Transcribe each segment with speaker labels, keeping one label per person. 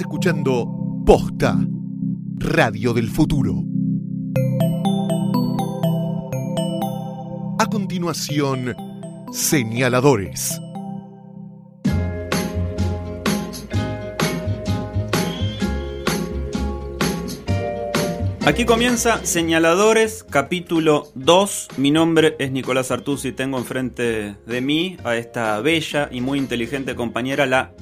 Speaker 1: Escuchando Posta, Radio del Futuro. A continuación, señaladores.
Speaker 2: Aquí comienza Señaladores, capítulo 2. Mi nombre es Nicolás Artusi y tengo enfrente de mí a esta bella y muy inteligente compañera, la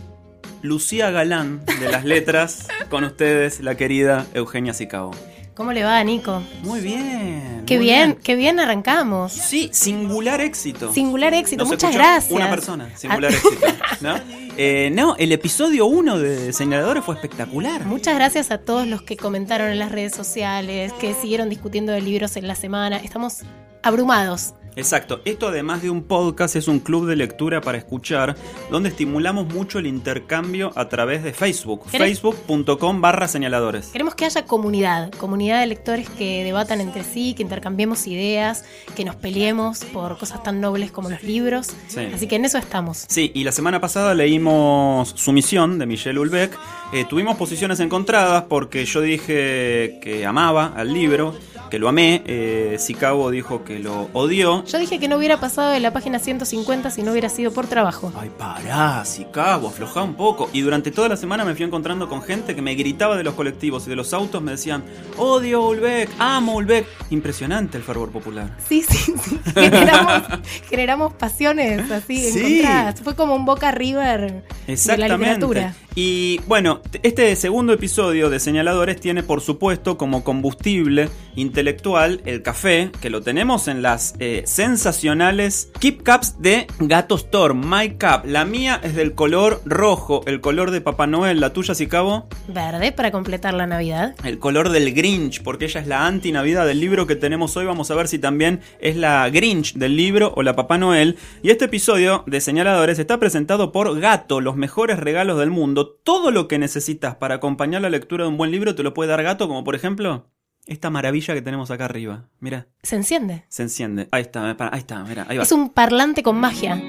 Speaker 2: Lucía Galán de las letras, con ustedes, la querida Eugenia Sicabo.
Speaker 3: ¿Cómo le va, Nico?
Speaker 2: Muy bien.
Speaker 3: Qué
Speaker 2: muy
Speaker 3: bien, qué bien arrancamos.
Speaker 2: Sí, singular éxito.
Speaker 3: Singular éxito,
Speaker 2: Nos
Speaker 3: muchas gracias.
Speaker 2: Una persona, singular
Speaker 3: Ah.
Speaker 2: éxito. ¿no? Eh, no, el episodio 1 de Señaladores fue espectacular.
Speaker 3: Muchas gracias a todos los que comentaron en las redes sociales, que siguieron discutiendo de libros en la semana. Estamos abrumados.
Speaker 2: Exacto, esto además de un podcast es un club de lectura para escuchar donde estimulamos mucho el intercambio a través de Facebook, facebook.com barra señaladores.
Speaker 3: Queremos que haya comunidad, comunidad de lectores que debatan entre sí, que intercambiemos ideas, que nos peleemos por cosas tan nobles como los libros.
Speaker 2: Sí.
Speaker 3: Así que en eso estamos.
Speaker 2: Sí, y la semana pasada leímos Sumisión de Michelle Ulbeck. Eh, tuvimos posiciones encontradas porque yo dije que amaba al libro, que lo amé. Eh, Sicabo dijo que lo odió.
Speaker 3: Yo dije que no hubiera pasado de la página 150 si no hubiera sido por trabajo.
Speaker 2: Ay, pará, Sicabo, aflojá un poco. Y durante toda la semana me fui encontrando con gente que me gritaba de los colectivos y de los autos, me decían, odio Ulbeck, amo Ulbeck. Impresionante el fervor popular.
Speaker 3: Sí, sí, sí. Generamos, generamos pasiones así
Speaker 2: Sí.
Speaker 3: encontradas. Fue como un Boca River de la
Speaker 2: Exactamente.
Speaker 3: literatura.
Speaker 2: Y bueno, este segundo episodio de Señaladores tiene por supuesto como combustible intelectual el café, que lo tenemos en las eh, sensacionales Keep Cups de Gato Store, My Cup. La mía es del color rojo, el color de Papá Noel, la tuya, si cabo.
Speaker 3: Verde para completar la Navidad.
Speaker 2: El color del Grinch, porque ella es la anti-Navidad del libro que tenemos hoy. Vamos a ver si también es la Grinch del libro o la Papá Noel. Y este episodio de Señaladores está presentado por Gato, los mejores regalos del mundo. Todo lo que necesitas para acompañar la lectura de un buen libro te lo puede dar Gato, como por ejemplo esta maravilla que tenemos acá arriba. Mira,
Speaker 3: Se enciende.
Speaker 2: se enciende. Ahí está, para- ahí está, mira, ahí va.
Speaker 3: Es un parlante con magia.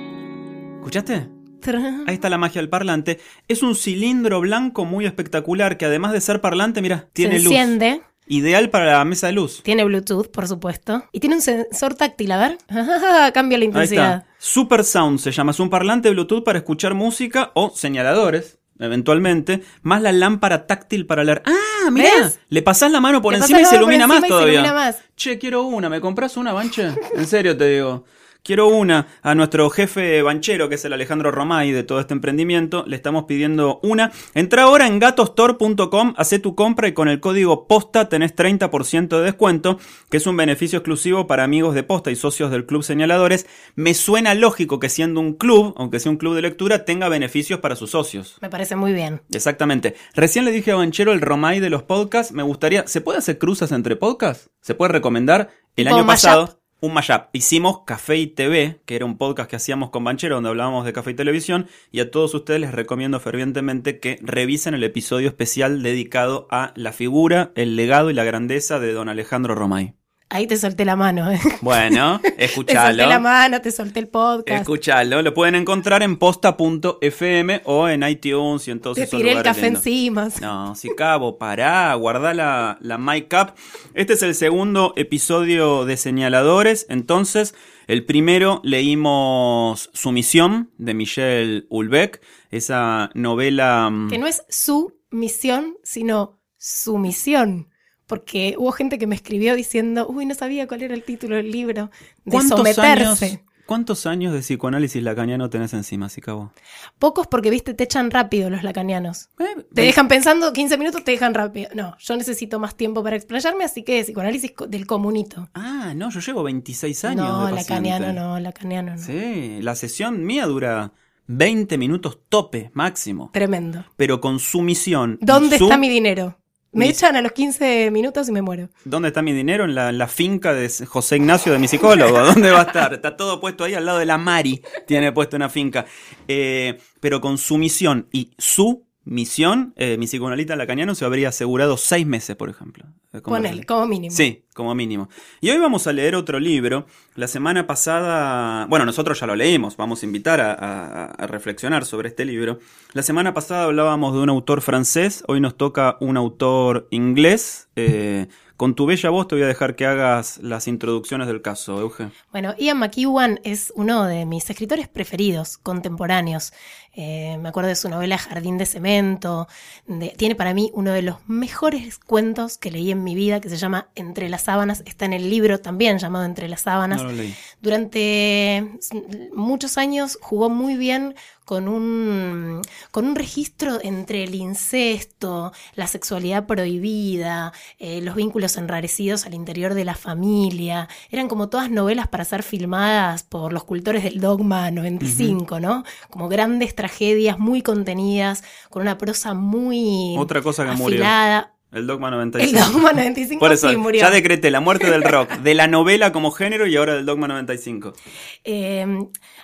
Speaker 2: ¿Escuchaste? Ahí está la magia del parlante. Es un cilindro blanco muy espectacular que además de ser parlante, mira, tiene
Speaker 3: Se
Speaker 2: luz.
Speaker 3: enciende.
Speaker 2: Ideal para la mesa de luz.
Speaker 3: Tiene Bluetooth, por supuesto. Y tiene un sensor táctil, a ver. Cambia la
Speaker 2: Ahí
Speaker 3: intensidad.
Speaker 2: está. Super Sound se llama. Es un parlante Bluetooth para escuchar música o señaladores, eventualmente, más la lámpara táctil para leer. ¡Ah, mira! Le pasás la mano por encima y se ilumina más todavía. Che, quiero una. ¿Me compras una, Banche? En serio te digo. Quiero una. A nuestro jefe banchero, que es el Alejandro Romay de todo este emprendimiento, le estamos pidiendo una. Entra ahora en gatostore.com, hace tu compra y con el código POSTA tenés 30% de descuento, que es un beneficio exclusivo para amigos de Posta y socios del Club Señaladores. Me suena lógico que siendo un club, aunque sea un club de lectura, tenga beneficios para sus socios.
Speaker 3: Me parece muy bien.
Speaker 2: Exactamente. Recién le dije a Banchero el Romay de los podcasts. Me gustaría. ¿Se puede hacer cruzas entre podcasts? ¿Se puede recomendar? El año pasado. Un mashup. Hicimos Café y TV, que era un podcast que hacíamos con Banchero, donde hablábamos de café y televisión. Y a todos ustedes les recomiendo fervientemente que revisen el episodio especial dedicado a la figura, el legado y la grandeza de don Alejandro Romay.
Speaker 3: Ahí te solté la mano. ¿eh?
Speaker 2: Bueno,
Speaker 3: Te solté la mano, te solté el podcast.
Speaker 2: Escuchalo. Lo pueden encontrar en posta.fm o en iTunes y en todos
Speaker 3: te
Speaker 2: esos
Speaker 3: tiré el café encima.
Speaker 2: No, si cabo, pará, guardá la, la mic up. Este es el segundo episodio de Señaladores. Entonces, el primero leímos Sumisión de Michelle Ulbeck, esa novela. mm,
Speaker 3: Que no es su misión, sino su misión. Porque hubo gente que me escribió diciendo, uy, no sabía cuál era el título del libro. De
Speaker 2: ¿Cuántos
Speaker 3: someterse.
Speaker 2: años, ¿Cuántos años de psicoanálisis lacaniano tenés encima, si cabo?
Speaker 3: Pocos porque, viste, te echan rápido los lacanianos.
Speaker 2: Eh,
Speaker 3: Te dejan pensando 15 minutos, te dejan rápido. No, yo necesito más tiempo para explayarme, así que psicoanálisis co- del comunito.
Speaker 2: Ah, no, yo llevo 26 años.
Speaker 3: No,
Speaker 2: de
Speaker 3: lacaniano no, lacaniano no.
Speaker 2: Sí, la sesión mía dura 20 minutos tope, máximo.
Speaker 3: Tremendo.
Speaker 2: Pero con sumisión.
Speaker 3: ¿Dónde
Speaker 2: su-
Speaker 3: está mi dinero? Me echan a los 15 minutos y me muero.
Speaker 2: ¿Dónde está mi dinero? En la, en la finca de José Ignacio de mi psicólogo. ¿Dónde va a estar? Está todo puesto ahí al lado de la Mari. Tiene puesto una finca. Eh, pero con sumisión y su misión, eh, mi psicoanalista lacaniano se habría asegurado seis meses, por ejemplo. Eh, como
Speaker 3: Ponele,
Speaker 2: decir.
Speaker 3: como mínimo.
Speaker 2: Sí, como mínimo. Y hoy vamos a leer otro libro. La semana pasada, bueno, nosotros ya lo leímos, vamos a invitar a, a- a reflexionar sobre este libro. La semana pasada hablábamos de un autor francés, hoy nos toca un autor inglés. Eh, con tu bella voz te voy a dejar que hagas las introducciones del caso, Euge.
Speaker 3: Bueno, Ian McEwan es uno de mis escritores preferidos, contemporáneos. Eh, me acuerdo de su novela Jardín de Cemento. de- tiene para mí uno de los mejores cuentos que leí en mi vida, que se llama Entre las sábanas. Está en el libro también llamado Entre las sábanas.
Speaker 2: No lo leí.
Speaker 3: Durante muchos años jugó muy bien con un, con un registro entre el incesto, la sexualidad prohibida, eh, los vínculos enrarecidos al interior de la familia. Eran como todas novelas para ser filmadas por los cultores del Dogma 95, ¿no? Como grandes tragedias muy contenidas, con una prosa muy
Speaker 2: Otra cosa que
Speaker 3: afilada.
Speaker 2: El Dogma
Speaker 3: El
Speaker 2: 95.
Speaker 3: Dogma 95
Speaker 2: Por eso,
Speaker 3: sí murió.
Speaker 2: ya decreté la muerte del rock, de la novela como género y ahora del Dogma 95.
Speaker 3: Eh,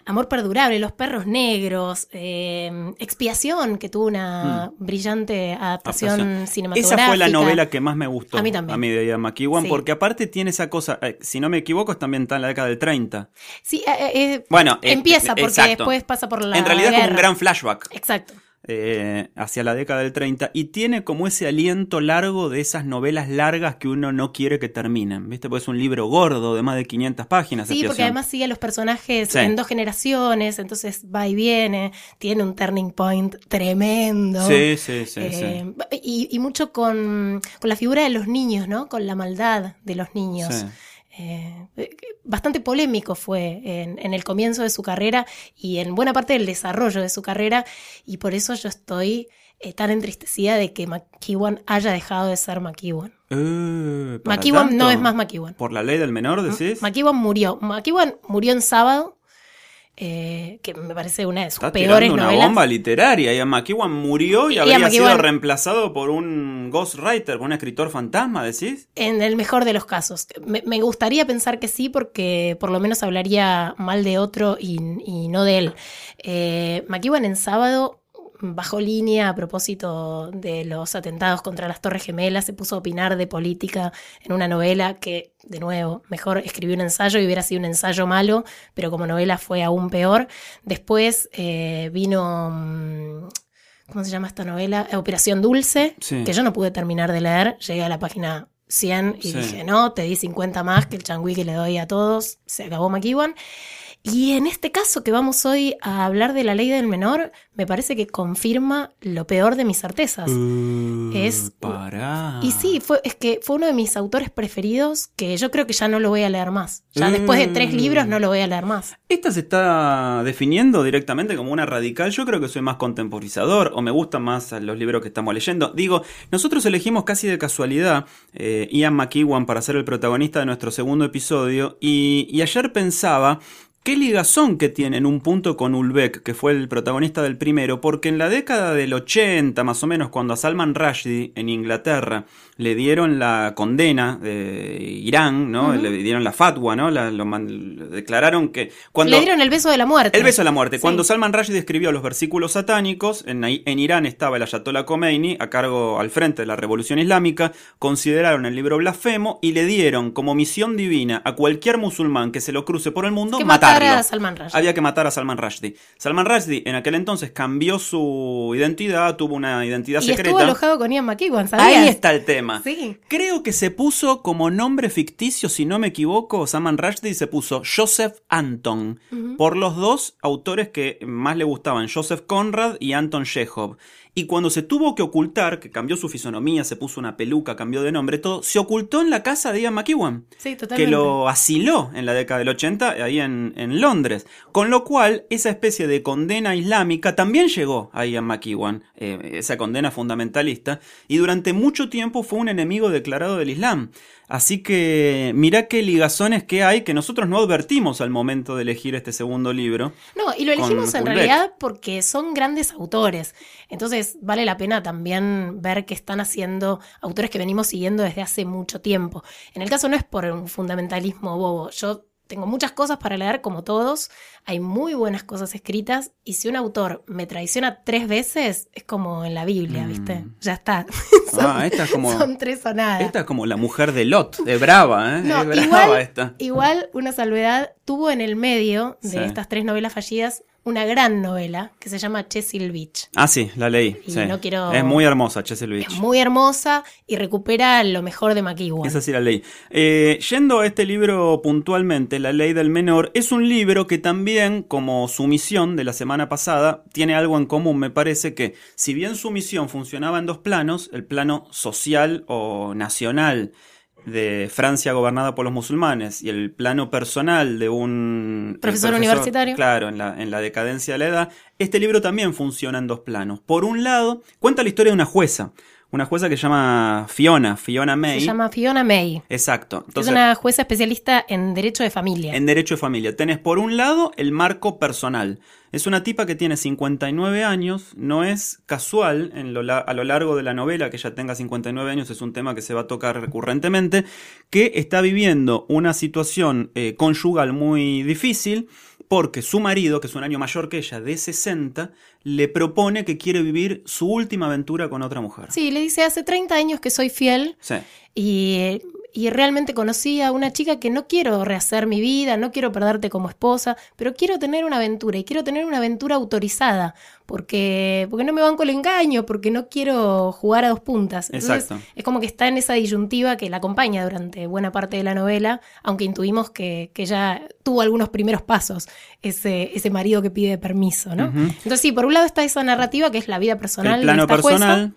Speaker 3: Amor perdurable, Los perros negros, eh, Expiación, que tuvo una brillante adaptación
Speaker 2: Mm. Adaptación.
Speaker 3: cinematográfica.
Speaker 2: Esa fue la novela que más me gustó.
Speaker 3: A mí también.
Speaker 2: A mí de McEwan,
Speaker 3: Sí.
Speaker 2: porque aparte tiene esa cosa, eh, si no me equivoco, es también está en la década del 30.
Speaker 3: Sí, eh, eh,
Speaker 2: Bueno,
Speaker 3: empieza porque
Speaker 2: exacto.
Speaker 3: después pasa por la
Speaker 2: en realidad como un gran flashback
Speaker 3: Exacto.
Speaker 2: Eh, hacia la década del 30 y tiene como ese aliento largo de esas novelas largas que uno no quiere que terminen, ¿viste? Porque es un libro gordo de más de 500 páginas.
Speaker 3: Sí, porque además sigue a los personajes
Speaker 2: Sí.
Speaker 3: en dos generaciones, entonces va y viene, tiene un turning point tremendo.
Speaker 2: Sí, sí, sí,
Speaker 3: Eh, Y, y mucho con, con la figura de los niños, ¿no? Con la maldad de los niños.
Speaker 2: sí.
Speaker 3: Eh, bastante polémico fue en, en el comienzo de su carrera y en buena parte del desarrollo de su carrera y por eso yo estoy eh, tan entristecida de que McEwan haya dejado de ser McEwan.
Speaker 2: Eh, ¿para
Speaker 3: McEwan no es más McEwan.
Speaker 2: ¿Por la ley del menor, decís?
Speaker 3: McEwan murió. McEwan murió en sábado, eh, que me parece una de sus
Speaker 2: Está
Speaker 3: peores
Speaker 2: una
Speaker 3: novelas.
Speaker 2: bomba literaria. Ian McEwan murió y
Speaker 3: Ian
Speaker 2: habría sido reemplazado por un ghostwriter, por un escritor fantasma, ¿decís?
Speaker 3: En el mejor de los casos. Me, me gustaría pensar que sí, porque por lo menos hablaría mal de otro y, y no de él. Eh, McEwan en sábado bajó línea a propósito de los atentados contra las Torres Gemelas, se puso a opinar de política en una novela que, de nuevo, mejor escribió un ensayo y hubiera sido un ensayo malo, pero como novela fue aún peor. Después eh, vino... mm, ¿Cómo se llama esta novela? Operación Dulce,
Speaker 2: Sí.
Speaker 3: que yo no pude terminar de leer. Llegué a la página 100 y
Speaker 2: Sí.
Speaker 3: dije, no, te di 50 más que el changüí que le doy a todos. Se acabó McEwan. Y en este caso que vamos hoy a hablar de la ley del menor, me parece que confirma lo peor de mis certezas. Es-
Speaker 2: Pará.
Speaker 3: Y sí, fue, es que fue uno de mis autores preferidos que yo creo que ya no lo voy a leer más. Ya después de tres
Speaker 2: Mm.
Speaker 3: libros no lo voy a leer más.
Speaker 2: Esta se está definiendo directamente como una radical. Yo creo que soy más contemporizador o me gustan más los libros que estamos leyendo. Digo, nosotros elegimos casi de casualidad eh, Ian McEwan para ser el protagonista de nuestro segundo episodio y, y ayer pensaba qué ligazón que tiene en un punto con Ulbeck, que fue el protagonista del primero, porque en la década del 80 más o menos, cuando a Salman Rushdie en Inglaterra le dieron la condena de Irán, ¿no? Le dieron la fatwa, ¿no? La- lo man- lo declararon que cuando
Speaker 3: Le dieron el beso de la muerte.
Speaker 2: el beso a la muerte.
Speaker 3: Sí.
Speaker 2: Cuando Salman Rushdie escribió los versículos satánicos, en, en Irán estaba el Ayatollah Khomeini a cargo al frente de la revolución islámica, consideraron el libro blasfemo y le dieron como misión divina a cualquier musulmán que se lo cruce por el mundo
Speaker 3: Que a Salman Rushdie.
Speaker 2: Había que matar a Salman Rushdie. Salman Rushdie en aquel entonces cambió su identidad, tuvo una identidad
Speaker 3: y
Speaker 2: secreta.
Speaker 3: estuvo alojado con Ian McEwan, ¿sabías?
Speaker 2: Ahí está el tema.
Speaker 3: Sí.
Speaker 2: Creo que se puso como nombre ficticio, si no me equivoco, Salman Rushdie se puso Joseph Anton, por los dos autores que más le gustaban, Joseph Conrad y Anton Chekhov. Y cuando se tuvo que ocultar, que cambió su fisonomía, se puso una peluca, cambió de nombre, todo, se ocultó en la casa de Ian McEwan
Speaker 3: Sí,
Speaker 2: que lo asiló en la década del 80 ahí en, en Londres. Con lo cual, esa especie de condena islámica también llegó a Ian McEwan, eh, esa condena fundamentalista, y durante mucho tiempo fue un enemigo declarado del Islam. Así que mirá qué ligazones que hay que nosotros no advertimos al momento de elegir este segundo libro.
Speaker 3: No, y lo elegimos en realidad porque son grandes autores. Entonces vale la pena también ver que están haciendo autores que venimos siguiendo desde hace mucho tiempo. En el caso no es por un fundamentalismo bobo. Yo tengo muchas cosas para leer, como todos. Hay muy buenas cosas escritas. Y si un autor me traiciona tres veces, es como en la Biblia, ¿viste?
Speaker 2: Mm.
Speaker 3: Ya está.
Speaker 2: Ah, esta es como.
Speaker 3: Son tres o nada.
Speaker 2: Esta es como la mujer de Lot, de brava, ¿eh?
Speaker 3: No,
Speaker 2: es brava
Speaker 3: igual,
Speaker 2: esta.
Speaker 3: igual una salvedad tuvo en el medio de
Speaker 2: Sí.
Speaker 3: estas tres novelas fallidas una gran novela que se llama Chesil Beach.
Speaker 2: Ah, sí, la leí.
Speaker 3: Y
Speaker 2: sí.
Speaker 3: no quiero-
Speaker 2: Es muy hermosa, Chesil Beach.
Speaker 3: Es muy hermosa y recupera lo mejor de McEwan.
Speaker 2: Esa sí la ley. Eh, yendo a este libro puntualmente, La Ley del Menor, es un libro que también, como su misión de la semana pasada, tiene algo en común. Me parece que, si bien su misión funcionaba en dos planos, el plano social o nacional de Francia gobernada por los musulmanes y el plano personal de un
Speaker 3: Profesor universitario.
Speaker 2: Claro, en la, en la decadencia de la edad. Este libro también funciona en dos planos. Por un lado, cuenta la historia de una jueza. Una jueza que se llama Fiona, Fiona May.
Speaker 3: Se llama Fiona May.
Speaker 2: Exacto. Entonces,
Speaker 3: es una jueza especialista en derecho de familia.
Speaker 2: en derecho de familia. Tenés por un lado el marco personal. Es una tipa que tiene 59 años, no es casual en lo a lo largo de la novela que ella tenga 59 años, es un tema que se va a tocar recurrentemente, que está viviendo una situación eh, conyugal muy difícil porque su marido, que es un año mayor que ella, de 60, le propone que quiere vivir su última aventura con otra mujer.
Speaker 3: Sí, le dice, hace 30 años que soy fiel
Speaker 2: Sí.
Speaker 3: y, y realmente conocí a una chica que no quiero rehacer mi vida, no quiero perderte como esposa, pero quiero tener una aventura y quiero tener una aventura autorizada, porque, porque no me banco el engaño, porque no quiero jugar a dos puntas. Entonces,
Speaker 2: Exacto.
Speaker 3: es como que está en esa disyuntiva que la acompaña durante buena parte de la novela, aunque intuimos que, que ya tuvo algunos primeros pasos, ese, ese marido que pide permiso, ¿no? Entonces sí, por un lado está esa narrativa que es la vida personal
Speaker 2: el plano
Speaker 3: de esta jueza.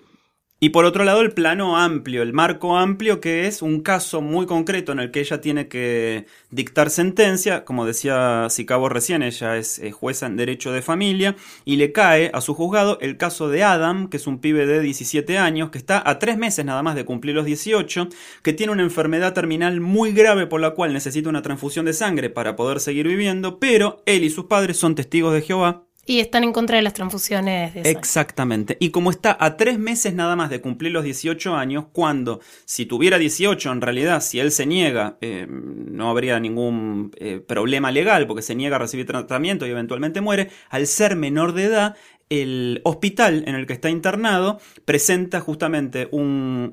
Speaker 2: Y por otro lado, el plano amplio, el marco amplio, que es un caso muy concreto en el que ella tiene que dictar sentencia. Como decía Sicabo recién, ella es eh, jueza en derecho de familia y le cae a su juzgado el caso de Adam, que es un pibe de 17 años, que está a tres meses nada más de cumplir los 18, que tiene una enfermedad terminal muy grave por la cual necesita una transfusión de sangre para poder seguir viviendo, pero él y sus padres son testigos de Jehová
Speaker 3: Y están en contra de las transfusiones de.
Speaker 2: Exactamente. Y como está a tres meses nada más de cumplir los 18 años, cuando si tuviera 18 en realidad, si él se niega, eh, no habría ningún eh, problema legal porque se niega a recibir tratamiento y eventualmente muere, al ser menor de edad, el hospital en el que está internado presenta justamente un,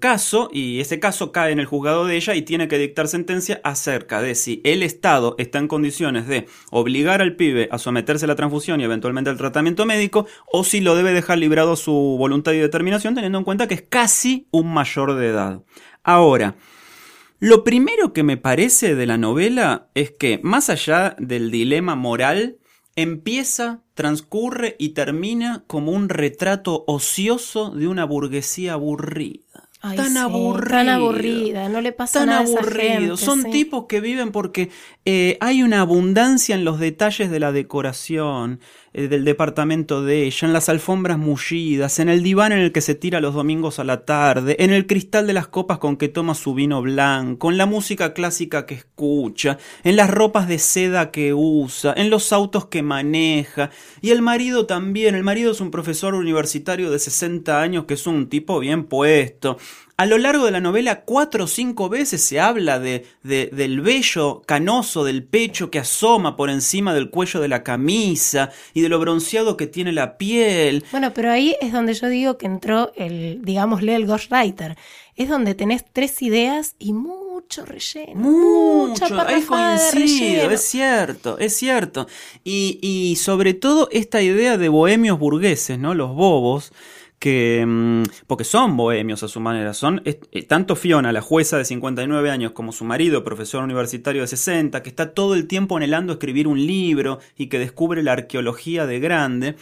Speaker 2: caso y ese caso cae en el juzgado de ella y tiene que dictar sentencia acerca de si el Estado está en condiciones de obligar al pibe a someterse a la transfusión y eventualmente al tratamiento médico o si lo debe dejar librado su voluntad y determinación teniendo en cuenta que es casi un mayor de edad. Ahora, lo primero que me parece de la novela es que, más allá del dilema moral, empieza, transcurre y termina como un retrato ocioso de una burguesía aburrida.
Speaker 3: Ay,
Speaker 2: tan
Speaker 3: sí,
Speaker 2: aburrida.
Speaker 3: Tan aburrida, no le pasa
Speaker 2: Tan
Speaker 3: nada a esa
Speaker 2: aburrido.
Speaker 3: gente,
Speaker 2: Son
Speaker 3: sí.
Speaker 2: tipos que viven porque eh, hay una abundancia en los detalles de la decoración, del departamento de ella, en las alfombras mullidas, en el diván en el que se tira los domingos a la tarde, en el cristal de las copas con que toma su vino blanco, en la música clásica que escucha, en las ropas de seda que usa, en los autos que maneja. Y el marido también. El marido es un profesor universitario de 60 años que es un tipo bien puesto. A lo largo de la novela, cuatro o cinco veces se habla de, de- del vello canoso del pecho que asoma por encima del cuello de la camisa y de lo bronceado que tiene la piel.
Speaker 3: Bueno, pero ahí es donde yo digo que entró el, digámosle, el ghostwriter. Es donde tenés tres ideas y mucho relleno. mucha
Speaker 2: Mucho, ahí coincido, es cierto, es cierto. Y, y sobre todo esta idea de bohemios burgueses, ¿no? Los bobos, que, mm, porque son bohemios a su manera, son eh, tanto Fiona, la jueza de 59 años, como su marido, profesor universitario de 60, que está todo el tiempo anhelando escribir un libro y que descubre la arqueología de grande.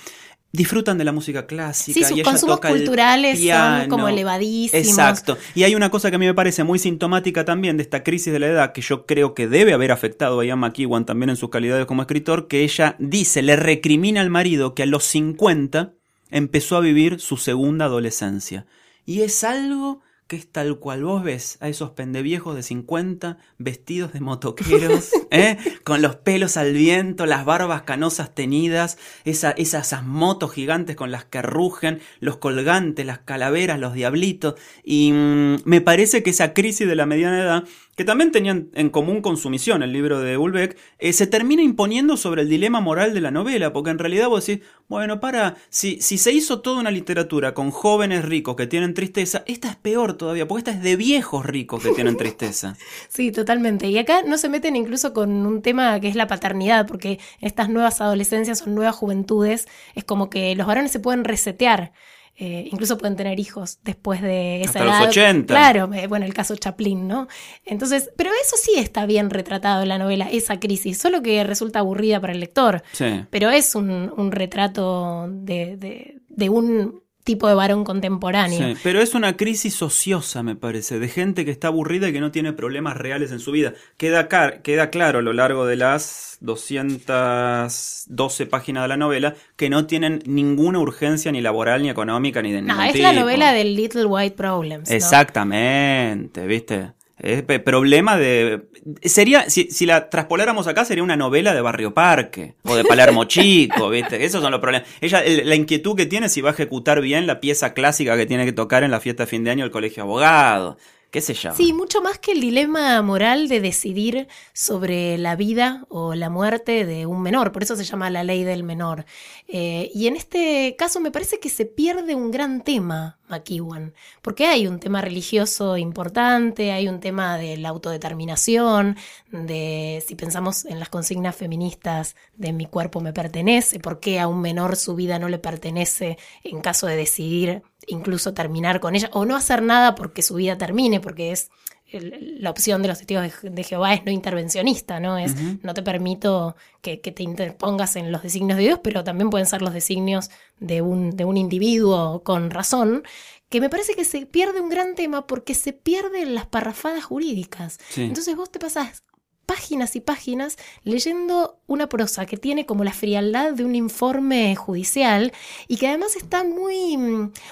Speaker 2: Disfrutan de la música clásica.
Speaker 3: Sí, sus
Speaker 2: y ella
Speaker 3: consumos
Speaker 2: toca
Speaker 3: culturales son como elevadísimos.
Speaker 2: Exacto. Y hay una cosa que a mí me parece muy sintomática también de esta crisis de la edad, que yo creo que debe haber afectado a Ian McEwan también en sus calidades como escritor, que ella dice, le recrimina al marido que a los 50 empezó a vivir su segunda adolescencia. Y es algo que es tal cual vos ves a esos pendeviejos de 50 vestidos de motoqueros, ¿eh? con los pelos al viento, las barbas canosas tenidas, esa, esas, esas motos gigantes con las que rugen, los colgantes, las calaveras, los diablitos. Y mm, me parece que esa crisis de la mediana edad que también tenían en común con su misión, el libro de Ulbeck, eh, se termina imponiendo sobre el dilema moral de la novela, porque en realidad vos decís, bueno, para, si, si se hizo toda una literatura con jóvenes ricos que tienen tristeza, esta es peor todavía, porque esta es de viejos ricos que tienen tristeza.
Speaker 3: sí, totalmente. Y acá no se meten incluso con un tema que es la paternidad, porque estas nuevas adolescencias son nuevas juventudes, es como que los varones se pueden resetear. Eh, incluso pueden tener hijos después de esa
Speaker 2: Hasta
Speaker 3: edad.
Speaker 2: los 80.
Speaker 3: Claro, eh, bueno, el caso Chaplin, ¿no? Entonces, pero eso sí está bien retratado en la novela, esa crisis, solo que resulta aburrida para el lector.
Speaker 2: Sí.
Speaker 3: Pero es un, un retrato de, de- de un tipo de varón contemporáneo.
Speaker 2: Sí, pero es una crisis ociosa, me parece, de gente que está aburrida y que no tiene problemas reales en su vida. Queda, car- queda claro a lo largo de las 212 páginas de la novela que no tienen ninguna urgencia ni laboral, ni económica, ni de
Speaker 3: No,
Speaker 2: ningún
Speaker 3: es la novela del Little White Problems. ¿no?
Speaker 2: Exactamente, ¿viste? Es problema de... Sería, si, si la traspoláramos acá, sería una novela de Barrio Parque o de Palermo Chico, ¿viste? Esos son los problemas. Ella, el- la inquietud que tiene es si va a ejecutar bien la pieza clásica que tiene que tocar en la fiesta de fin de año del colegio abogado. ¿Qué?
Speaker 3: Sí, mucho más que el dilema moral de decidir sobre la vida o la muerte de un menor, por eso se llama la ley del menor. Eh, y en este caso me parece que se pierde un gran tema, McEwan, porque hay un tema religioso importante, hay un tema de la autodeterminación, de si pensamos en las consignas feministas de mi cuerpo me pertenece, por qué a un menor su vida no le pertenece en caso de decidir incluso terminar con ella o no hacer nada porque su vida termine, porque es el- la opción de los testigos de, de Jehová es no intervencionista, ¿no? Es no te permito que, que te interpongas en los designios de Dios, pero también pueden ser los designios de un, de un individuo con razón, que me parece que se pierde un gran tema porque se pierden las parrafadas jurídicas.
Speaker 2: Sí.
Speaker 3: Entonces vos te pasás páginas y páginas leyendo una prosa que tiene como la frialdad de un informe judicial y que además está muy,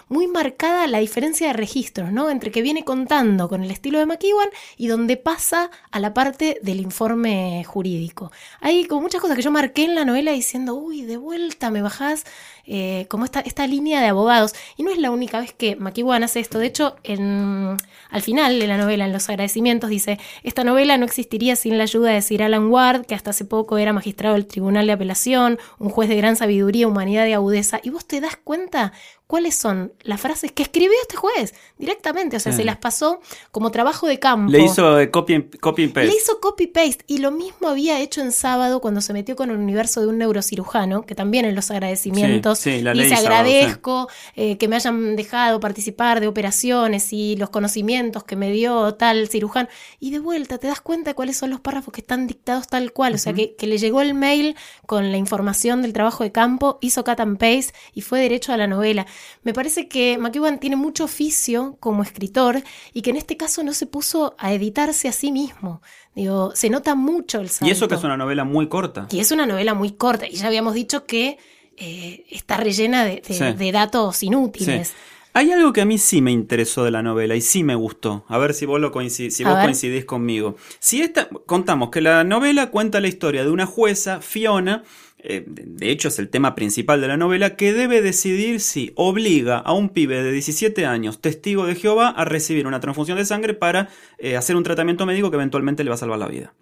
Speaker 3: muy marcada la diferencia de registros, ¿no? Entre que viene contando con el estilo de McEwan y donde pasa a la parte del informe jurídico. Hay como muchas cosas que yo marqué en la novela diciendo, uy, de vuelta me bajás eh, como esta, esta línea de abogados. Y no es la única vez que McEwan hace esto. De hecho, en, al final de la novela, en los agradecimientos, dice, esta novela no existiría sin la ayuda de Sir Alan Ward, que hasta hace poco era magistrado del Tribunal de Apelación, un juez de gran sabiduría, humanidad y agudeza. Y vos te das cuenta cuáles son las frases que escribió este juez directamente. O sea,
Speaker 2: Sí.
Speaker 3: se las pasó como trabajo de campo.
Speaker 2: Le hizo copy, copy and paste.
Speaker 3: Le hizo copy-paste y lo mismo había hecho en sábado cuando se metió con el universo de un neurocirujano, que también en los agradecimientos
Speaker 2: Sí, sí, la
Speaker 3: dice agradezco eh, que me hayan dejado participar de operaciones y los conocimientos que me dio tal cirujano. Y de vuelta te das cuenta de cuáles son los párrafos que están dictados tal cual. O sea, que, que le llegó el mail con la información del trabajo de campo, hizo cut and paste y fue derecho a la novela. Me parece que McEwan tiene mucho oficio como escritor y que en este caso no se puso a editarse a sí mismo. Digo, se nota mucho el salto.
Speaker 2: Y eso que es una novela muy corta.
Speaker 3: Y es una novela muy corta. Y ya habíamos dicho que eh, está rellena de, de-
Speaker 2: Sí.
Speaker 3: de datos inútiles.
Speaker 2: Sí. Hay algo que a mí sí me interesó de la novela y sí me gustó. A ver si vos, lo coinci- si vos coincidís conmigo. Si esta, contamos que la novela cuenta la historia de una jueza, Fiona, eh, de hecho es el tema principal de la novela, que debe decidir si obliga a un pibe de 17 años, testigo de Jehová, a recibir una transfusión de sangre para eh, hacer un tratamiento médico que eventualmente le va a salvar la vida.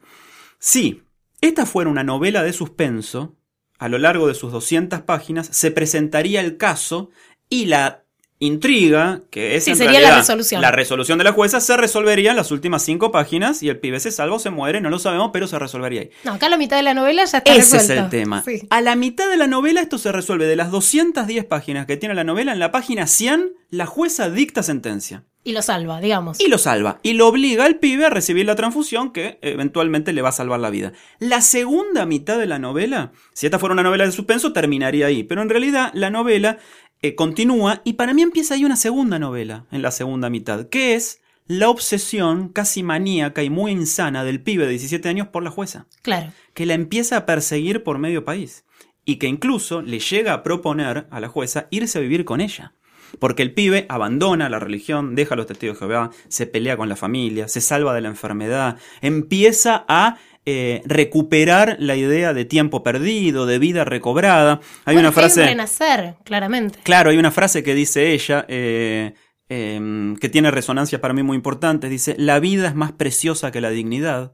Speaker 2: Si esta fuera una novela de suspenso, a lo largo de sus 200 páginas se presentaría el caso y la intriga, que es
Speaker 3: Sí,
Speaker 2: en
Speaker 3: sería la resolución.
Speaker 2: la resolución de la jueza, se resolvería en las últimas cinco páginas y el pibe se salva o se muere, no lo sabemos, pero se resolvería ahí.
Speaker 3: No, acá la mitad de la novela ya está
Speaker 2: Ese es el tema.
Speaker 3: Sí.
Speaker 2: A la mitad de la novela esto se resuelve. De las 210 páginas que tiene la novela, en la página 100, la jueza dicta sentencia.
Speaker 3: Y lo salva, digamos.
Speaker 2: Y lo salva. Y lo obliga al pibe a recibir la transfusión que eventualmente le va a salvar la vida. La segunda mitad de la novela, si esta fuera una novela de suspenso, terminaría ahí. Pero en realidad la novela eh, continúa y para mí empieza ahí una segunda novela en la segunda mitad, que es la obsesión casi maníaca y muy insana del pibe de 17 años por la jueza,
Speaker 3: Claro.
Speaker 2: que la empieza a perseguir por medio país y que incluso le llega a proponer a la jueza irse a vivir con ella. Porque el pibe abandona la religión, deja a los testigos de Jehová, se pelea con la familia, se salva de la enfermedad, empieza a eh, recuperar la idea de tiempo perdido, de vida recobrada. Hay
Speaker 3: Bueno,
Speaker 2: una frase...
Speaker 3: un renacer, claramente.
Speaker 2: Claro, hay una frase que dice ella, eh, eh, que tiene resonancias para mí muy importantes. Dice, la vida es más preciosa que la dignidad.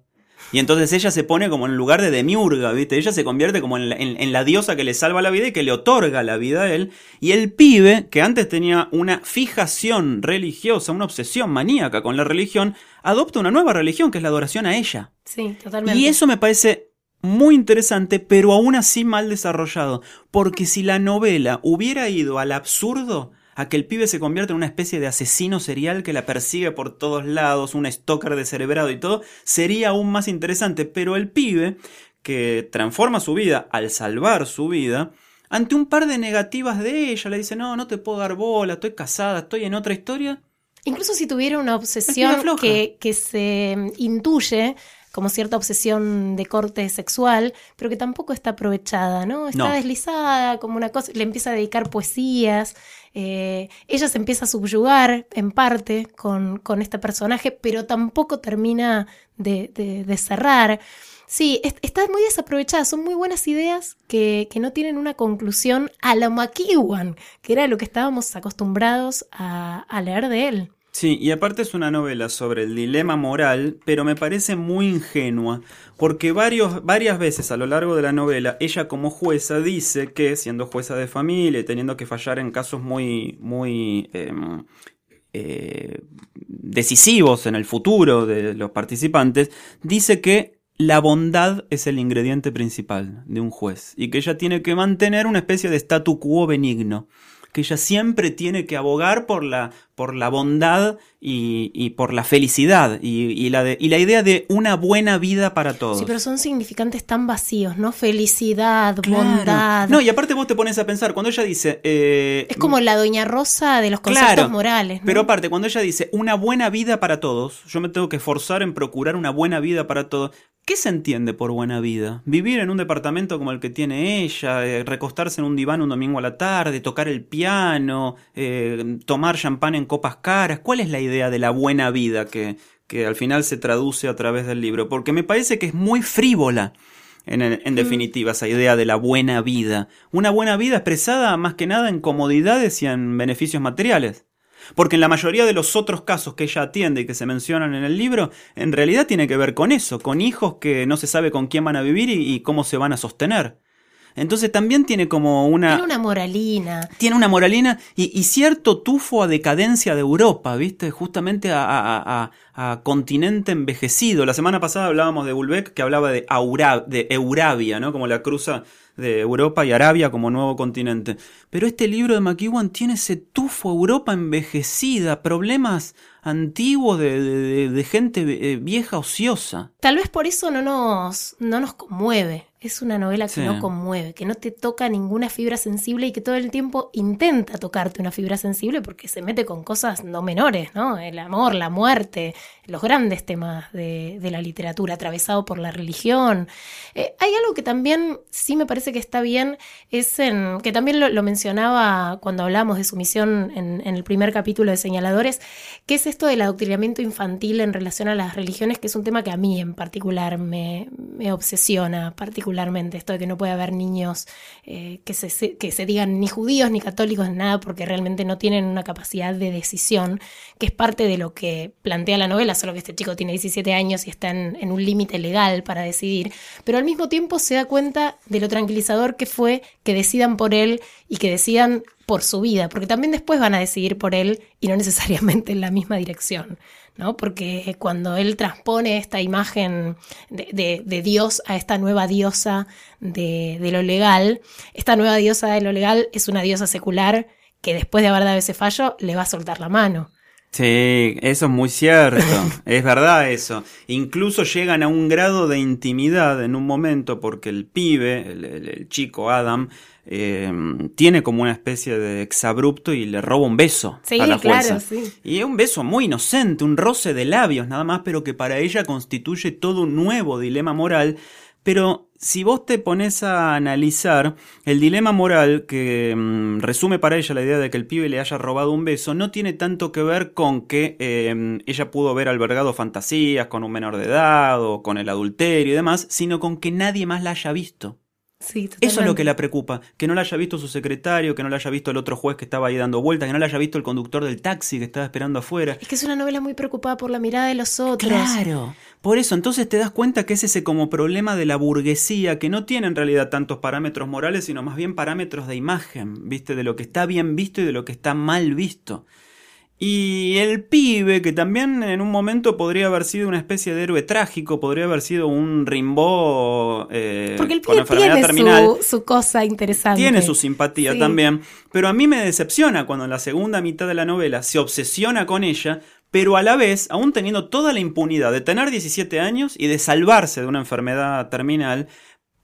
Speaker 2: Y entonces ella se pone como en el lugar de demiurga, ¿viste? Ella se convierte como en la, en- en la diosa que le salva la vida y que le otorga la vida a él. Y el pibe, que antes tenía una fijación religiosa, una obsesión maníaca con la religión, adopta una nueva religión, que es la adoración a ella.
Speaker 3: Sí, totalmente.
Speaker 2: Y eso me parece muy interesante, pero aún así mal desarrollado. Porque si la novela hubiera ido al absurdo, a que el pibe se convierta en una especie de asesino serial que la persigue por todos lados, un stalker descerebrado y todo, sería aún más interesante. Pero el pibe, que transforma su vida al salvar su vida, ante un par de negativas de ella, le dice, no, no te puedo dar bola, estoy casada, estoy en otra historia.
Speaker 3: Incluso si tuviera una
Speaker 2: Es
Speaker 3: obsesión que, que se intuye como cierta obsesión de corte sexual, pero que tampoco está aprovechada, ¿no? Está
Speaker 2: No.
Speaker 3: deslizada como una cosa, le empieza a dedicar poesías, eh, ella se empieza a subyugar en parte con, con este personaje, pero tampoco termina de, de- cerrar. Sí, es- está muy desaprovechada, son muy buenas ideas que, que no tienen una conclusión a la McEwan, que era lo que estábamos acostumbrados a, a leer de él.
Speaker 2: Sí, y aparte es una novela sobre el dilema moral, pero me parece muy ingenua, porque varias veces a lo largo de la novela, ella como jueza dice que, siendo jueza de familia y teniendo que fallar en casos muy, muy em, eh, decisivos en el futuro de los participantes, dice que la bondad es el ingrediente principal de un juez y que ella tiene que mantener una especie de statu quo benigno que ella siempre tiene que abogar por la, por la bondad y, y por la felicidad y, y la de- y la idea de una buena vida para todos.
Speaker 3: Sí, pero son significantes tan vacíos, ¿no? Felicidad,
Speaker 2: Claro.
Speaker 3: bondad.
Speaker 2: No, y aparte vos te pones a pensar, cuando ella dice... eh,
Speaker 3: es como la doña Rosa de los conceptos
Speaker 2: Claro,
Speaker 3: morales. ¿no?
Speaker 2: Pero aparte, cuando ella dice una buena vida para todos, yo me tengo que esforzar en procurar una buena vida para todos. ¿Qué se entiende por buena vida? ¿Vivir en un departamento como el que tiene ella? eh, ¿Recostarse en un diván un domingo a la tarde? ¿Tocar el piano? eh, ¿Tomar champán en copas caras? ¿Cuál es la idea de la buena vida que, que al final se traduce a través del libro? Porque me parece que es muy frívola. En, en definitiva, esa idea de la buena vida. Una buena vida expresada más que nada en comodidades y en beneficios materiales. Porque en la mayoría de los otros casos que ella atiende y que se mencionan en el libro, en realidad tiene que ver con eso, con hijos que no se sabe con quién van a vivir y, cómo se van a sostener. Entonces también tiene como una...
Speaker 3: Tiene una moralina.
Speaker 2: tiene una moralina y, y cierto tufo a decadencia de Europa, ¿viste? Justamente a, a- a- a continente envejecido. La semana pasada hablábamos de Bulbeck, que hablaba de, Aura- de Eurabia, ¿no? Como la cruza de Europa y Arabia como nuevo continente. Pero este libro de McEwan tiene ese tufo a Europa envejecida, problemas antiguos de, de- de- de gente eh, vieja ociosa.
Speaker 3: Tal vez por eso no nos, no nos conmueve. Es una novela que
Speaker 2: Sí.
Speaker 3: no conmueve, que no te toca ninguna fibra sensible y que todo el tiempo intenta tocarte una fibra sensible porque se mete con cosas no menores, ¿no? El amor, la muerte, los grandes temas de, de la literatura, atravesado por la religión. Eh, hay algo que también sí me parece que está bien, es en, que también lo, lo mencionaba cuando hablamos de su misión en, en el primer capítulo de Señaladores, que es esto del adoctrinamiento infantil en relación a las religiones, que es un tema que a mí en particular me, me obsesiona particularmente, esto de que no puede haber niños eh, que, se, que se digan ni judíos ni católicos nada porque realmente no tienen una capacidad de decisión, que es parte de lo que plantea la novela, solo que este chico tiene 17 años y está en, en un límite legal para decidir, pero al mismo tiempo se da cuenta de lo tranquilizador que fue que decidan por él y que decidan por su vida, porque también después van a decidir por él y no necesariamente en la misma dirección, ¿no? Porque cuando él transpone esta imagen de, de- de Dios a esta nueva diosa de, de lo legal, esta nueva diosa de lo legal es una diosa secular que después de haber dado ese fallo le va a soltar la mano.
Speaker 2: Sí, eso es muy cierto, es verdad eso. Incluso llegan a un grado de intimidad en un momento porque el pibe, el, el- el chico Adam, eh, tiene como una especie de exabrupto y le roba un beso
Speaker 3: Sí,
Speaker 2: a la
Speaker 3: claro, sí.
Speaker 2: Y es un beso muy inocente, un roce de labios nada más, pero que para ella constituye todo un nuevo dilema moral. Pero si vos te pones a analizar el dilema moral que mm, resume para ella la idea de que el pibe le haya robado un beso, no tiene tanto que ver con que eh, ella pudo haber albergado fantasías con un menor de edad o con el adulterio y demás, sino con que nadie más la haya visto.
Speaker 3: Sí,
Speaker 2: Eso es lo que la preocupa, que no la haya visto su secretario, que no la haya visto el otro juez que estaba ahí dando vueltas, que no la haya visto el conductor del taxi que estaba esperando afuera.
Speaker 3: Es que es una novela muy preocupada por la mirada de los otros.
Speaker 2: Claro. Por eso, entonces te das cuenta que es ese como problema de la burguesía, que no tiene en realidad tantos parámetros morales, sino más bien parámetros de imagen, ¿viste? De lo que está bien visto y de lo que está mal visto. Y el pibe, que también en un momento podría haber sido una especie de héroe trágico, podría haber sido un Rimbaud eh,
Speaker 3: Porque el
Speaker 2: con
Speaker 3: pibe
Speaker 2: enfermedad
Speaker 3: tiene
Speaker 2: terminal.
Speaker 3: su, su cosa interesante.
Speaker 2: Tiene su simpatía
Speaker 3: Sí.
Speaker 2: también, pero a mí me decepciona cuando en la segunda mitad de la novela se obsesiona con ella, pero a la vez, aún teniendo toda la impunidad de tener 17 años y de salvarse de una enfermedad terminal,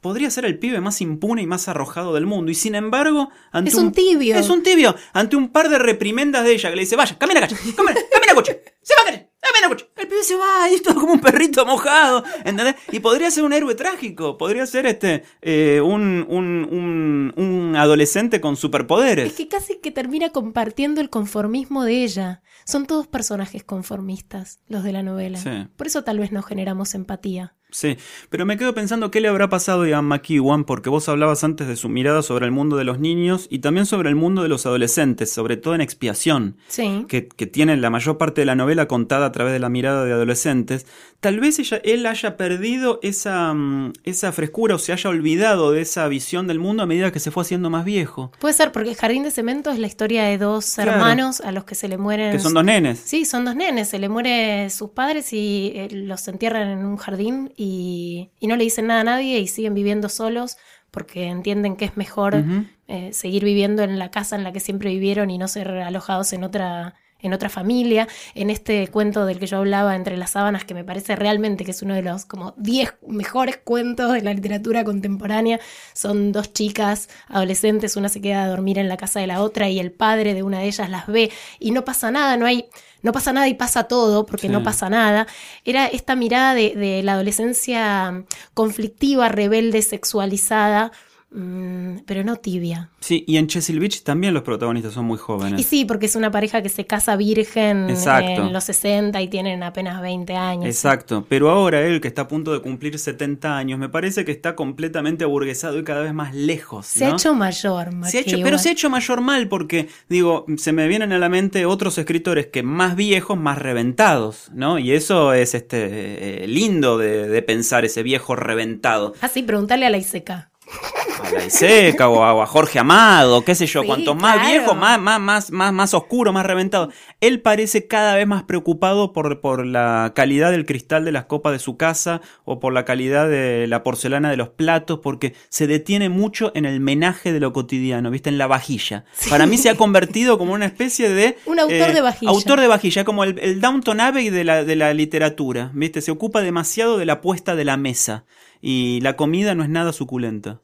Speaker 2: podría ser el pibe más impune y más arrojado del mundo. Y sin embargo, ante
Speaker 3: Es un tibio.
Speaker 2: Es un tibio. Ante un par de reprimendas de ella que le dice, vaya, camina calle, camina, camina coche, se va calle, camina coche. El pibe se va y es todo como un perrito mojado, ¿entendés? Y podría ser un héroe trágico, podría ser este eh, un, un, un, un adolescente con superpoderes.
Speaker 3: Es que casi que termina compartiendo el conformismo de ella. Son todos personajes conformistas, los de la novela.
Speaker 2: Sí.
Speaker 3: Por eso tal vez no generamos empatía.
Speaker 2: Sí, pero me quedo pensando qué le habrá pasado a Ian McEwan, porque vos hablabas antes de su mirada sobre el mundo de los niños y también sobre el mundo de los adolescentes, sobre todo en expiación,
Speaker 3: Sí.
Speaker 2: que, que tiene la mayor parte de la novela contada a través de la mirada de adolescentes. Tal vez ella, él haya perdido esa, mm, esa frescura o se haya olvidado de esa visión del mundo a medida que se fue haciendo más viejo,
Speaker 3: Puede ser, porque Jardín de Cemento es la historia de dos
Speaker 2: Claro.
Speaker 3: hermanos a los que se le mueren.
Speaker 2: que son dos nenes.
Speaker 3: Sí, son dos nenes. Se le mueren sus padres y eh, los entierran en un jardín y, y no le dicen nada a nadie y siguen viviendo solos porque entienden que es mejor eh, seguir viviendo en la casa en la que siempre vivieron y no ser alojados en otra en otra familia, en este cuento del que yo hablaba entre las sábanas, que me parece realmente que es uno de los como 10 mejores cuentos de la literatura contemporánea, son dos chicas adolescentes, una se queda a dormir en la casa de la otra y el padre de una de ellas las ve y no pasa nada, no hay no pasa nada y pasa todo, porque
Speaker 2: Sí.
Speaker 3: no pasa nada. Era esta mirada de, de la adolescencia conflictiva, rebelde, sexualizada, mm, pero no tibia.
Speaker 2: Sí, y en Chesil Beach también los protagonistas son muy jóvenes.
Speaker 3: Y sí, porque es una pareja que se casa virgen
Speaker 2: Exacto.
Speaker 3: en los 60 y tienen apenas 20 años.
Speaker 2: Exacto, pero ahora él que está a punto de cumplir 70 años, me parece que está completamente aburguesado y cada vez más lejos.
Speaker 3: Se ha hecho mayor,
Speaker 2: Se ha hecho- pero se ha hecho mayor mal porque, digo, se me vienen a la mente otros escritores que más viejos, más reventados, ¿no? Y eso es este eh, lindo de, de pensar, ese viejo reventado.
Speaker 3: Ah, sí, preguntarle a la Iseca.
Speaker 2: A la Iseca o a, a Jorge Amado, qué sé yo,
Speaker 3: Sí,
Speaker 2: cuanto más
Speaker 3: claro.
Speaker 2: viejo, más, más, más, más, más oscuro, más reventado. Él parece cada vez más preocupado por, por la calidad del cristal de las copas de su casa o por la calidad de la porcelana de los platos, porque se detiene mucho en el menaje de lo cotidiano, ¿viste? En la vajilla. Para mí se ha convertido como una especie de... eh,
Speaker 3: Un autor de vajilla.
Speaker 2: Autor de vajilla, como el, el Downton Abbey de la, de la literatura, ¿viste? Se ocupa demasiado de la puesta de la mesa y la comida no es nada suculenta.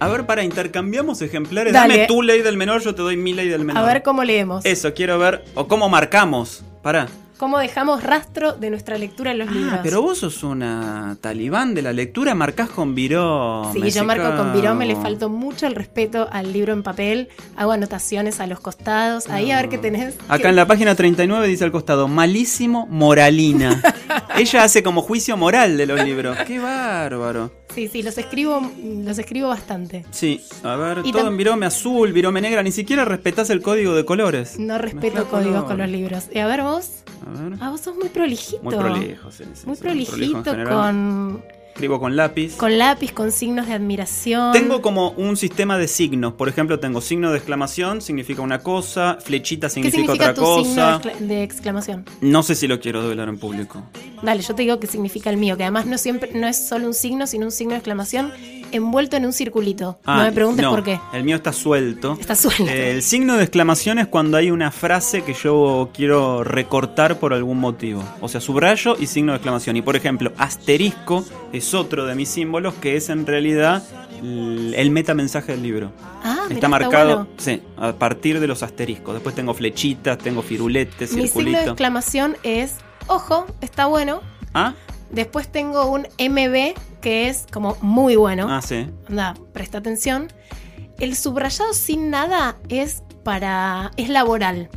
Speaker 2: A ver, para, intercambiamos ejemplares.
Speaker 3: Dale.
Speaker 2: Dame tu ley del menor, yo te doy mi ley del menor.
Speaker 3: A ver cómo leemos.
Speaker 2: Eso, quiero ver. O cómo marcamos. Pará.
Speaker 3: Cómo dejamos rastro de nuestra lectura en los libros.
Speaker 2: Ah, pero vos sos una talibán de la lectura, marcás con viró.
Speaker 3: Sí, yo marco con Virón, me le faltó mucho el respeto al libro en papel, hago anotaciones a los costados, ahí a ver qué tenés.
Speaker 2: Acá en la página 39 dice al costado, malísimo moralina. Ella hace como juicio moral de los libros. Qué bárbaro.
Speaker 3: Sí, sí, los escribo, los escribo bastante.
Speaker 2: Sí, a ver,
Speaker 3: Y
Speaker 2: todo en virome azul, virome negra, ni siquiera respetás el código de colores.
Speaker 3: No respeto códigos
Speaker 2: colores.
Speaker 3: con los libros. Y a ver vos,
Speaker 2: A ver.
Speaker 3: ah, vos sos muy prolijito.
Speaker 2: Muy prolijo, sí, sí,
Speaker 3: Muy
Speaker 2: prolijo
Speaker 3: prolijito
Speaker 2: general.
Speaker 3: con,
Speaker 2: Escribo con lápiz.
Speaker 3: con lápiz, con signos de admiración.
Speaker 2: Tengo como un sistema de signos. Por ejemplo, tengo signo de exclamación, significa una cosa, flechita
Speaker 3: ¿Qué
Speaker 2: significa,
Speaker 3: significa
Speaker 2: otra
Speaker 3: tu
Speaker 2: cosa.
Speaker 3: signo de excla- de exclamación?
Speaker 2: No sé si lo quiero develar en público.
Speaker 3: Dale, yo te digo qué significa el mío, que además no siempre no es solo un signo, sino un signo de exclamación envuelto en un circulito. no me preguntes
Speaker 2: no,
Speaker 3: por qué.
Speaker 2: El mío está suelto.
Speaker 3: Está suelto.
Speaker 2: Eh, el signo de exclamación es cuando hay una frase que yo quiero recortar por algún motivo. O sea, subrayo y signo de exclamación. Y por ejemplo, asterisco es otro de mis símbolos que es en realidad el, metamensaje del libro.
Speaker 3: Ah, mirá,
Speaker 2: está marcado,
Speaker 3: bueno.
Speaker 2: sí, a partir de los asteriscos. Después tengo flechitas, tengo firuletes,
Speaker 3: Mi signo de exclamación es, ojo, está bueno.
Speaker 2: ¿Ah?
Speaker 3: Después tengo un MB que es como muy bueno.
Speaker 2: Ah, sí.
Speaker 3: Anda, presta atención. El subrayado sin nada es para. es laboral.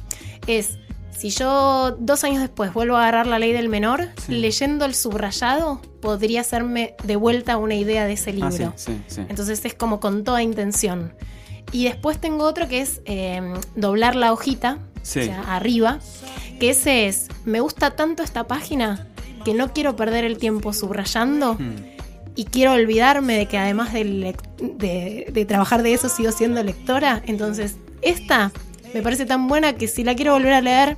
Speaker 3: Es. Si yo dos años después vuelvo a agarrar la ley del menor,
Speaker 2: Sí.
Speaker 3: leyendo el subrayado podría hacerme de vuelta una idea de ese libro.
Speaker 2: Ah, sí, sí, sí.
Speaker 3: Entonces es como con toda intención. Y después tengo otro que es eh, doblar la hojita, o sea, arriba, que ese es, me gusta tanto esta página que no quiero perder el tiempo subrayando
Speaker 2: Hmm.
Speaker 3: Y quiero olvidarme de que además de, de- de trabajar de eso sigo siendo lectora. Entonces, esta me parece tan buena que si la quiero volver a leer,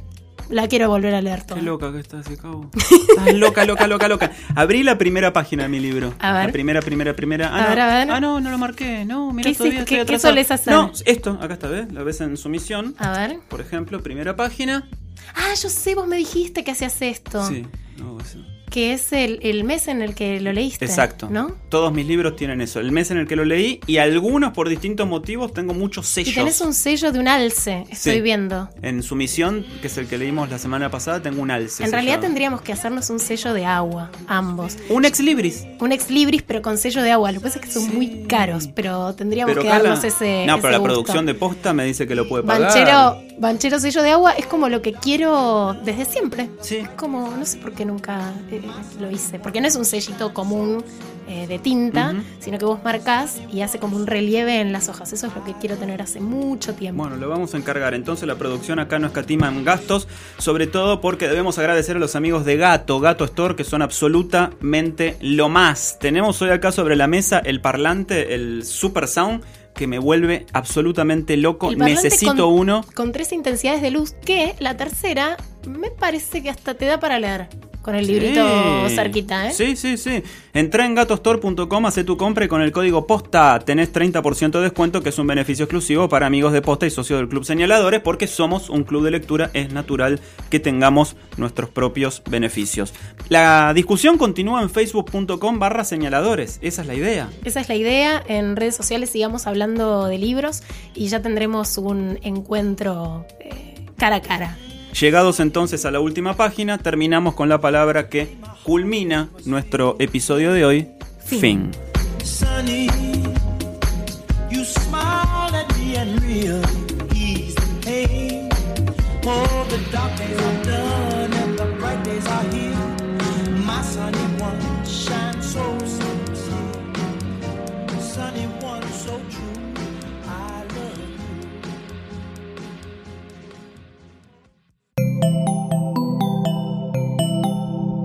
Speaker 3: la quiero volver a leer toda.
Speaker 2: Qué loca que estás, cabo. Estás loca, loca, loca, loca. Abrí la primera página de mi libro.
Speaker 3: A ver.
Speaker 2: La primera, primera, primera. Ah,
Speaker 3: A
Speaker 2: no.
Speaker 3: ver, a ver.
Speaker 2: Ah, no, no lo marqué. No, mira,
Speaker 3: ¿Qué
Speaker 2: todavía estoy
Speaker 3: ¿Qué- qué solés hacer?
Speaker 2: No, esto, acá está, ¿ves? La ves en sumisión.
Speaker 3: A ver.
Speaker 2: Por ejemplo, primera página.
Speaker 3: Ah, yo sé, vos me dijiste que hacías esto.
Speaker 2: Sí, no, eso.
Speaker 3: Que es el, el mes en el que lo leíste.
Speaker 2: Exacto.
Speaker 3: ¿No?
Speaker 2: Todos mis libros tienen eso. El mes en el que lo leí y algunos por distintos motivos tengo muchos sellos.
Speaker 3: Y tenés un sello de un alce, estoy
Speaker 2: Sí.
Speaker 3: viendo.
Speaker 2: En sumisión, que es el que leímos la semana pasada, tengo un alce.
Speaker 3: en realidad tendríamos que hacernos un sello de agua, ambos.
Speaker 2: Un ex libris.
Speaker 3: Un ex libris, pero con sello de agua. Lo que pasa es que son muy caros, pero tendríamos
Speaker 2: Pero
Speaker 3: que darnos ese.
Speaker 2: No, pero la
Speaker 3: gusto.
Speaker 2: producción de posta me dice que lo puede pagar.
Speaker 3: Banchero, banchero sello de agua es como lo que quiero desde siempre.
Speaker 2: Sí.
Speaker 3: Es como, no sé por qué nunca eh, lo hice. Porque no es un sellito común eh, de tinta, sino que vos marcás y hace como un relieve en las hojas. Eso es lo que quiero tener hace mucho tiempo.
Speaker 2: Bueno, lo vamos a encargar. Entonces la producción acá no escatima en gastos, sobre todo porque debemos agradecer a los amigos de Gato, Gato Store, que son absolutamente lo más. Tenemos hoy acá sobre la mesa el parlante, el Super Sound, que me vuelve absolutamente loco. Necesito
Speaker 3: con-
Speaker 2: uno.
Speaker 3: Con tres intensidades de luz, que la tercera me parece que hasta te da para leer. Con el librito
Speaker 2: Sí.
Speaker 3: cerquita, ¿eh?
Speaker 2: Sí, sí, sí. Entrá en gatostore.com, hace tu compra y con el código POSTA tenés 30% de descuento, que es un beneficio exclusivo para amigos de Posta y socios del Club Señaladores, porque somos un club de lectura, es natural que tengamos nuestros propios beneficios. La discusión continúa en facebook.com barra señaladores, esa es la idea.
Speaker 3: Esa es la idea. En redes sociales sigamos hablando de libros y ya tendremos un encuentro eh, cara a cara.
Speaker 2: Llegados entonces a la última página, terminamos con la palabra que culmina nuestro episodio de hoy,
Speaker 3: Fin.
Speaker 2: fin.